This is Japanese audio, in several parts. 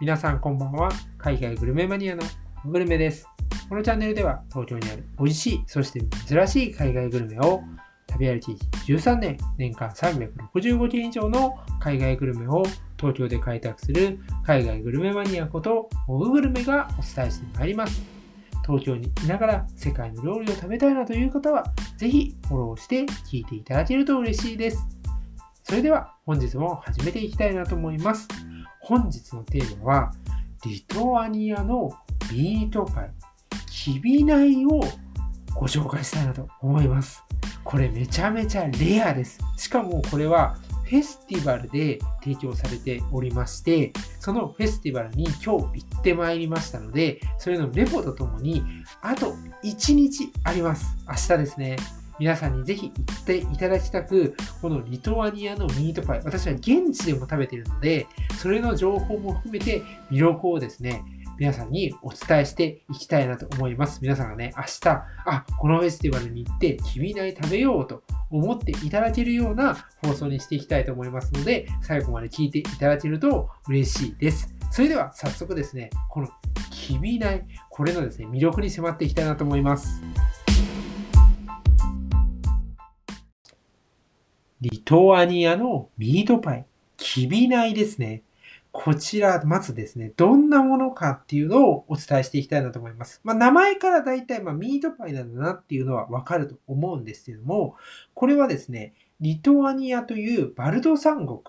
皆さんこんばんは。海外グルメマニアのグルメです。このチャンネルでは東京にある美味しい、そして珍しい海外グルメを旅歩き13年、年間365件以上の海外グルメを東京で開拓する海外グルメマニアことオググルメがお伝えしてまいります。東京にいながら世界の料理を食べたいなという方は、ぜひフォローして聞いていただけると嬉しいです。それでは本日も始めていきたいなと思います。本日のテーマは、リトアニアのミートパイ、キビナイをご紹介したいなと思います。これめちゃめちゃレアです。しかもこれはフェスティバルで提供されておりまして、そのフェスティバルに今日行ってまいりましたので、それのレポとともに、あと1日あります。明日ですね。皆さんにぜひ行っていただきたく、このリトアニアのミートパイ、私は現地でも食べているので、それの情報も含めて魅力をですね、皆さんにお伝えしていきたいなと思います。皆さんがね、明日、あ、このフェスティバルに行って、きびない食べようと思っていただけるような放送にしていきたいと思いますので、最後まで聞いていただけると嬉しいです。それでは早速ですね、このきびない、これのですね、魅力に迫っていきたいなと思います。リトアニアのミートパイ、キビナイですね。こちら、まずですね、どんなものかっていうのをお伝えしていきたいなと思います。まあ、名前から大体、まあ、ミートパイなんだなっていうのはわかると思うんですけども、これはですね、リトアニアというバルト三国、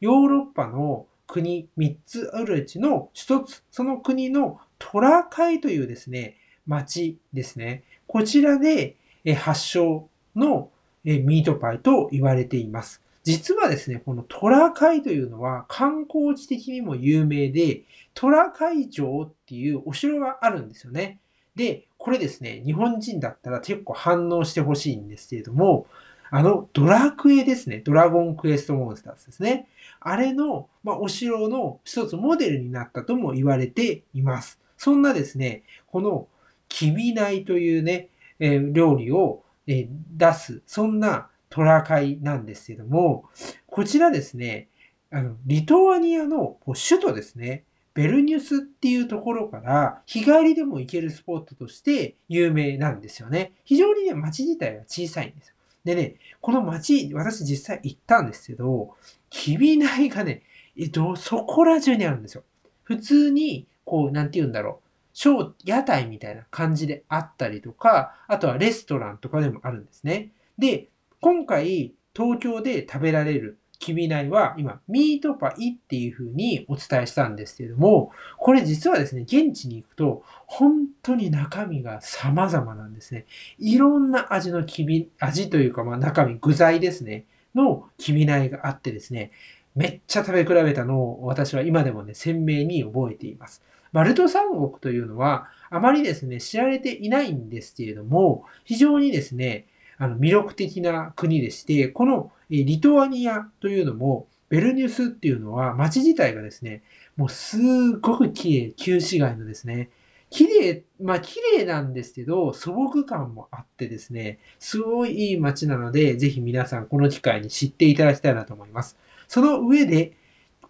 ヨーロッパの国3つあるうちの1つ、その国のトラカイというですね、町ですね。こちらで発祥のえミートパイと言われています。実はですね、このトラカイというのは観光地的にも有名で、トラカイ城っていうお城があるんですよね。で、これですね、日本人だったら結構反応してほしいんですけれども、あのドラクエですね、ドラゴンクエストモンスターズですね。あれの、まあ、お城の一つモデルになったとも言われています。そんなですね、このキビナイというね、えー、料理をえ出す、そんなトラカイなんですけども、こちらですね、あの、リトアニアの首都ですね、ベルニュスっていうところから日帰りでも行けるスポットとして有名なんですよね。非常にね、街自体は小さいんですよ。でね、この街、私実際行ったんですけど、キビナイがね、えっと、そこら中にあるんですよ。普通に、こう、なんて言うんだろう。小、屋台みたいな感じであったりとか、あとはレストランとかでもあるんですね。で、今回東京で食べられるキビナイは今、ミートパイっていう風にお伝えしたんですけども、これ実はですね、現地に行くと本当に中身が様々なんですね。いろんな味のキビ、味というかまあ中身、具材ですね、のキビナイがあってですね、めっちゃ食べ比べたのを私は今でもね、鮮明に覚えています。バルト三国というのは、あまりですね、知られていないんですけれども、非常にですね、あの魅力的な国でして、このリトアニアというのも、ベルニュスっていうのは街自体がですね、もうすっごく綺麗、旧市街のですね、綺麗、まあ綺麗なんですけど、素朴感もあってですね、すごいいい街なので、ぜひ皆さんこの機会に知っていただきたいなと思います。その上で、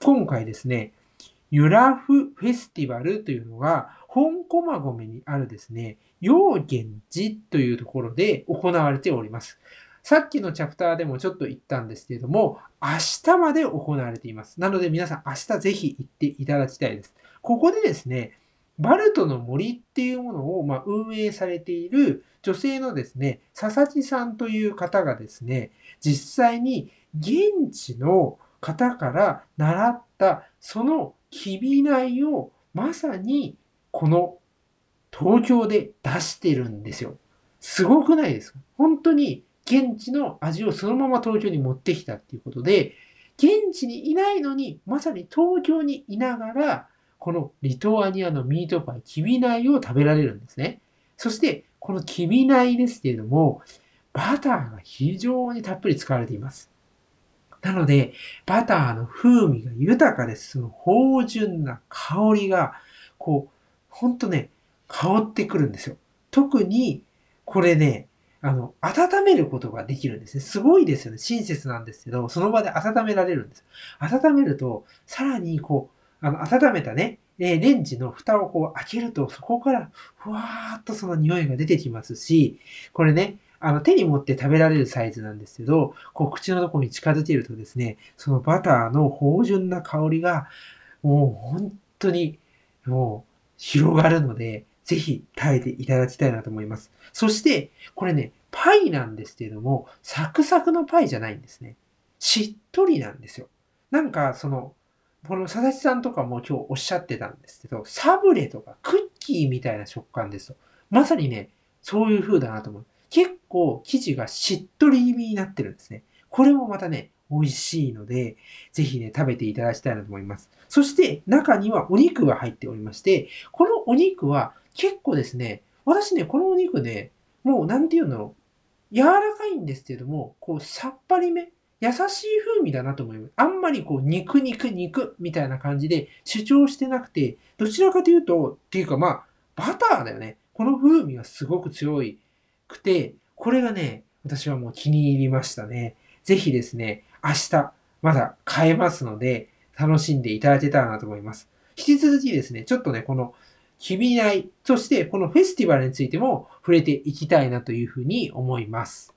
今回ですね、ユラフフェスティバルというのが、本駒込にあるですね、陽源寺というところで行われております。さっきのチャプターでもちょっと言ったんですけれども、明日まで行われています。なので皆さん明日ぜひ行っていただきたいです。ここでですね、バルトの森っていうものをま運営されている女性のですね、佐々木さんという方がですね、実際に現地の方から習ったそのきびないをまさにこの東京で出してるんですよ。すごくないですか？本当に現地の味をそのまま東京に持ってきたっていうことで、現地にいないのに、まさに東京にいながら、このリトアニアのミートパイ、キビナイを食べられるんですね。そして、このキビナイですけれども、バターが非常にたっぷり使われています。なので、バターの風味が豊かです。その芳醇な香りが、こう、ほんとね、香ってくるんですよ。特に、これね、あの、温めることができるんですね。すごいですよね。親切なんですけど、その場で温められるんです。温めると、さらにこう、あの、温めたね、えレンジの蓋をこう開けると、そこからふわーっとその匂いが出てきますし、これね、あの手に持って食べられるサイズなんですけど、こう口のとこに近づけるとですね、そのバターの芳醇な香りが、もう本当に、もう広がるので、ぜひ食べていただきたいなと思います。そして、これね、パイなんですけれども、サクサクのパイじゃないんですね。しっとりなんですよ。なんか、その、この佐々木さんとかも今日おっしゃってたんですけど、サブレとかクッキーみたいな食感ですと。まさにね、そういう風だなと思う。結構生地がしっとり気味になってるんですね。これもまたね、美味しいので、ぜひね、食べていただきたいなと思います。そして、中にはお肉が入っておりまして、このお肉は結構ですね、私ね、このお肉ね、もうなんていうの、柔らかいんですけども、こう、さっぱりめ、優しい風味だなと思います。あんまりこう、肉肉肉みたいな感じで主張してなくて、どちらかというと、っていうかまあ、バターだよね。この風味がすごく強いくて、これがね、私はもう気に入りましたね。ぜひですね、明日、まだ買えますので、楽しんでいただけたらなと思います。引き続きですね、ちょっとね、この、きびない、そしてこのフェスティバルについても触れていきたいなというふうに思います。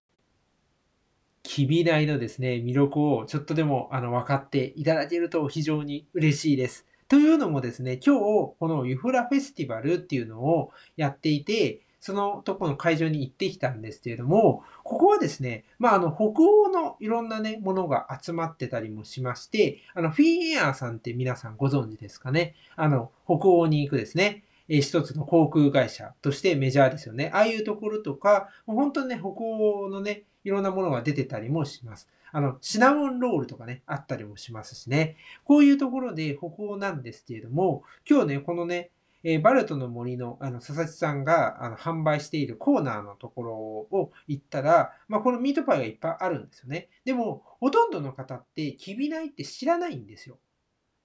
きびないのですね、魅力をちょっとでもあの分かっていただけると非常に嬉しいです。というのもですね、今日このユフラフェスティバルっていうのをやっていて、そのとこの会場に行ってきたんですけれども、ここはですね、まあ、あの、北欧のいろんなね、ものが集まってたりもしまして、あの、フィーエアーさんって皆さんご存知ですかね。あの、北欧に行くですね、えー一つの航空会社としてメジャーですよね。ああいうところとか、もう本当にね、北欧のね、いろんなものが出てたりもします。あの、シナモンロールとかね、あったりもしますしね。こういうところで北欧なんですけれども、今日ね、このね、えーバルトの森のあの佐々木さんがあの販売しているコーナーのところを行ったら、まあ、このミートパイがいっぱいあるんですよね。でも、ほとんどの方って、キビナイって知らないんですよ。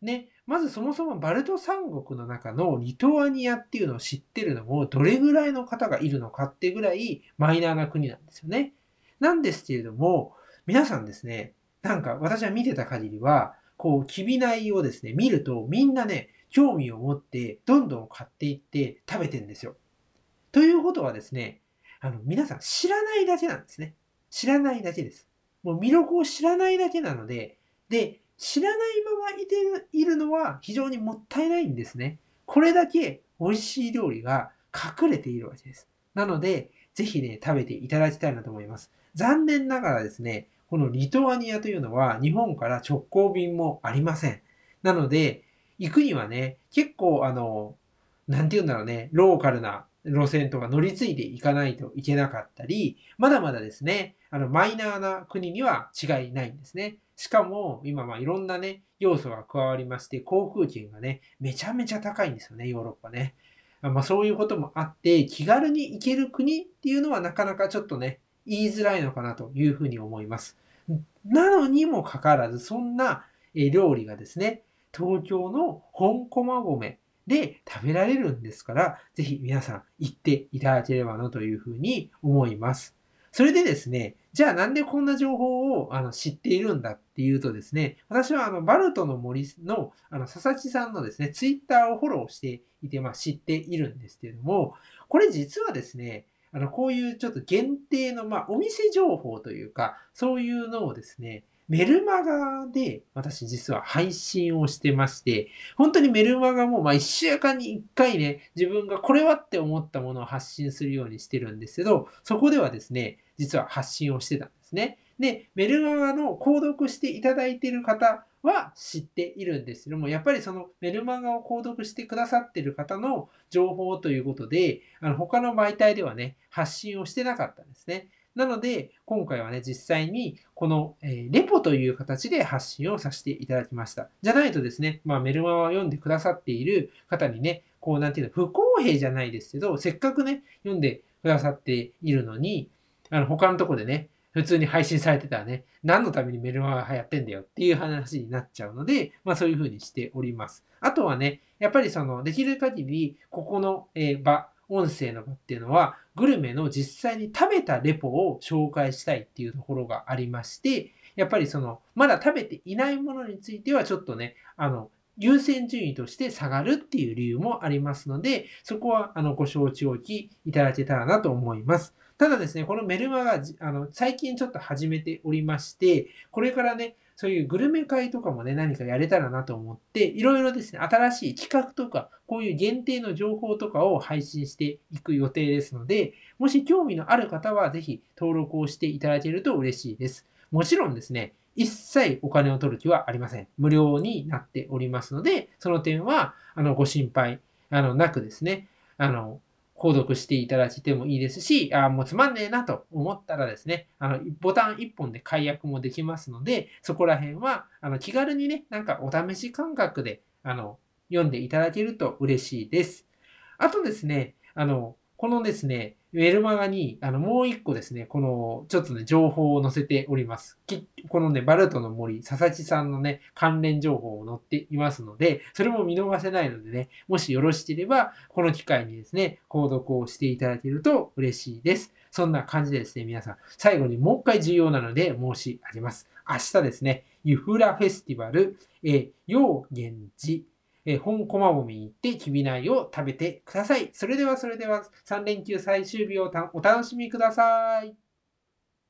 ね、まずそもそもバルト三国の中のリトアニアっていうのを知ってるのもどれぐらいの方がいるのかってぐらいマイナーな国なんですよね。なんですけれども、皆さんですね、なんか私は見てた限りは、こう、キビナイをですね、見るとみんなね、興味を持ってどんどん買っていって食べてんですよ。ということはですね、あの、皆さん知らないだけなんですね。知らないだけです。もう魅力を知らないだけなので、で、知らないままいているのは非常にもったいないんですね。これだけ美味しい料理が隠れているわけです。なので、ぜひね、食べていただきたいなと思います。残念ながらですね、このリトアニアというのは日本から直行便もありません。なので、行くにはね、結構あの、なんて言うんだろうね、ローカルな路線とか乗り継いでいかないといけなかったり、まだまだですね、あの、マイナーな国には違いないんですね。しかも、今、ま、いろんなね、要素が加わりまして、航空券がね、めちゃめちゃ高いんですよね、ヨーロッパね。まあ、そういうこともあって、気軽に行ける国っていうのはなかなかちょっとね、言いづらいのかなというふうに思います。なのにもかかわらず、そんな料理がですね、東京の本駒込で食べられるんですから、ぜひ皆さん行っていただければなというふうに思います。それでですね、じゃあなんでこんな情報をあの知っているんだっていうとですね、私はあのバルトの森のあの佐々木さんのですね、ツイッターをフォローしていて、まあ、知っているんですけれども、これ実はですね、あのこういうちょっと限定の、まあ、お店情報というか、そういうのをですね、メルマガで私実は配信をしてまして、本当にメルマガもまあ1週間に1回ね、自分がこれはって思ったものを発信するようにしてるんですけど、そこではですね、実は発信をしてたんですね。で、メルマガの購読していただいている方は知っているんですけども、やっぱりそのメルマガを購読してくださっている方の情報ということで、あの他の媒体ではね、発信をしてなかったんですね。なので、今回はね、実際にこの、えーレポという形で発信をさせていただきました。じゃないとですね、まあメルマガを読んでくださっている方にね、こうなんていうの、不公平じゃないですけど、せっかくね、読んでくださっているのに、あの他のとこでね、普通に配信されてたらね、何のためにメルマガが流行ってんだよっていう話になっちゃうので、まあそういうふうにしております。あとはね、やっぱりその、できる限り、ここの、場、音声の場っていうのは、グルメの実際に食べたレポを紹介したいっていうところがありまして、やっぱりその、まだ食べていないものについてはちょっとね、あの、優先順位として下がるっていう理由もありますので、そこはあのご承知おきいただけたらなと思います。ただですね、このメルマガ、あの、最近ちょっと始めておりまして、これからね、そういうグルメ会とかもね、何かやれたらなと思って、いろいろですね、新しい企画とか、こういう限定の情報とかを配信していく予定ですので、もし興味のある方は、ぜひ登録をしていただけると嬉しいです。もちろんですね、一切お金を取る気はありません。無料になっておりますので、その点は、あの、ご心配、あの、なくですね、あの、購読していただいてもいいですし、あもうつまんねえなと思ったらですね、あの、ボタン1本で解約もできますので、そこら辺は、あの、気軽にね、なんかお試し感覚で、あの、読んでいただけると嬉しいです。あとですね、あの、このですね、メルマガに、あの、もう一個ですね、この、ちょっとね、情報を載せております。きこのね、バルトの森、佐々木さんのね、関連情報を載っていますので、それも見逃せないのでね、もしよろしければ、この機会にですね、購読をしていただけると嬉しいです。そんな感じでですね、皆さん、最後にもう一回重要なので申し上げます。明日ですね、ユフラフェスティバル、えー、源寺、え本駒込に行ってきびないを食べてください。それではそれでは3連休最終日をお楽しみください。